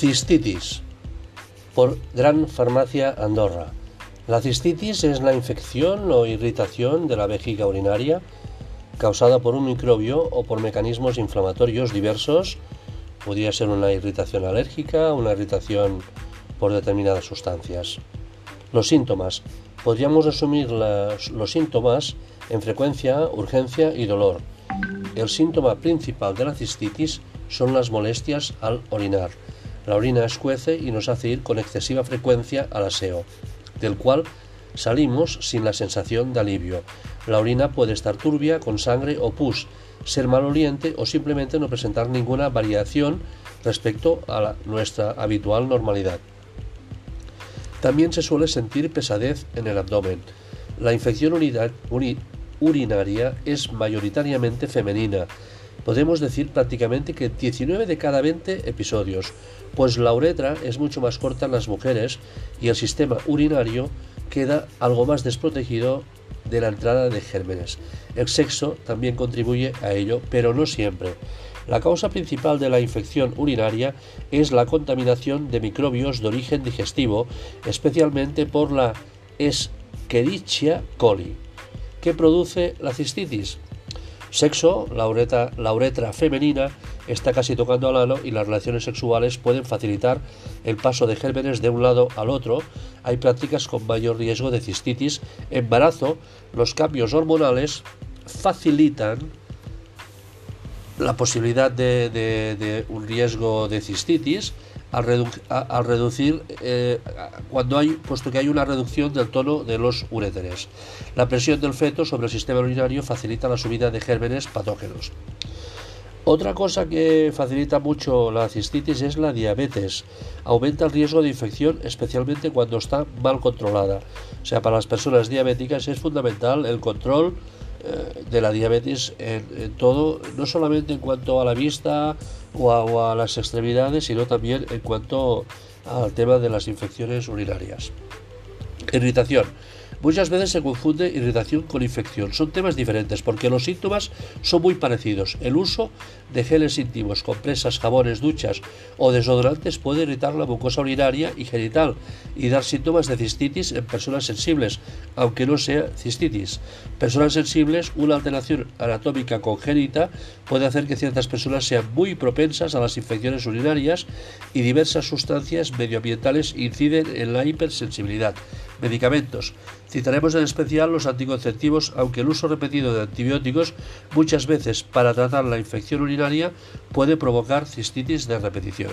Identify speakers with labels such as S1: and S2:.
S1: Cistitis por Gran Farmacia Andorra. La cistitis es la infección o irritación de la vejiga urinaria causada por un microbio o por mecanismos inflamatorios diversos. Podría ser una irritación alérgica, una irritación por determinadas sustancias. Los síntomas. Podríamos resumir los síntomas en frecuencia, urgencia y dolor. El síntoma principal de la cistitis son las molestias al orinar. La orina escuece y nos hace ir con excesiva frecuencia al aseo, del cual salimos sin la sensación de alivio. La orina puede estar turbia, con sangre o pus, ser maloliente o simplemente no presentar ninguna variación respecto a nuestra habitual normalidad. También se suele sentir pesadez en el abdomen. La infección urinaria es mayoritariamente femenina, podemos decir prácticamente que 19 de cada 20 episodios, pues la uretra es mucho más corta en las mujeres y el sistema urinario queda algo más desprotegido de la entrada de gérmenes. El sexo también contribuye a ello, pero no siempre. La causa principal de la infección urinaria es la contaminación de microbios de origen digestivo, especialmente por la Escherichia coli, que produce la cistitis. Sexo, la, uretra femenina está casi tocando al ano y las relaciones sexuales pueden facilitar el paso de gérmenes de un lado al otro. Hay prácticas con mayor riesgo de cistitis. Embarazo, los cambios hormonales facilitan la posibilidad de un riesgo de cistitis al, reducir eh, cuando hay puesto que hay una reducción del tono de los uréteres. La presión del feto sobre el sistema urinario facilita la subida de gérmenes patógenos. Otra cosa que facilita mucho la cistitis es la diabetes. Aumenta el riesgo de infección, especialmente cuando está mal controlada. O sea, para las personas diabéticas es fundamental el control eh, de la diabetes en, todo, no solamente en cuanto a la vista o a, las extremidades, sino también en cuanto al tema de las infecciones urinarias. Irritación. Muchas veces se confunde irritación con infección. Son temas diferentes porque los síntomas son muy parecidos. El uso de geles íntimos, compresas, jabones, duchas o desodorantes puede irritar la mucosa urinaria y genital y dar síntomas de cistitis en personas sensibles, aunque no sea cistitis. Personas sensibles, una alteración anatómica congénita puede hacer que ciertas personas sean muy propensas a las infecciones urinarias y diversas sustancias medioambientales inciden en la hipersensibilidad. Medicamentos. Citaremos en especial los anticonceptivos, aunque el uso repetido de antibióticos muchas veces para tratar la infección urinaria puede provocar cistitis de repetición.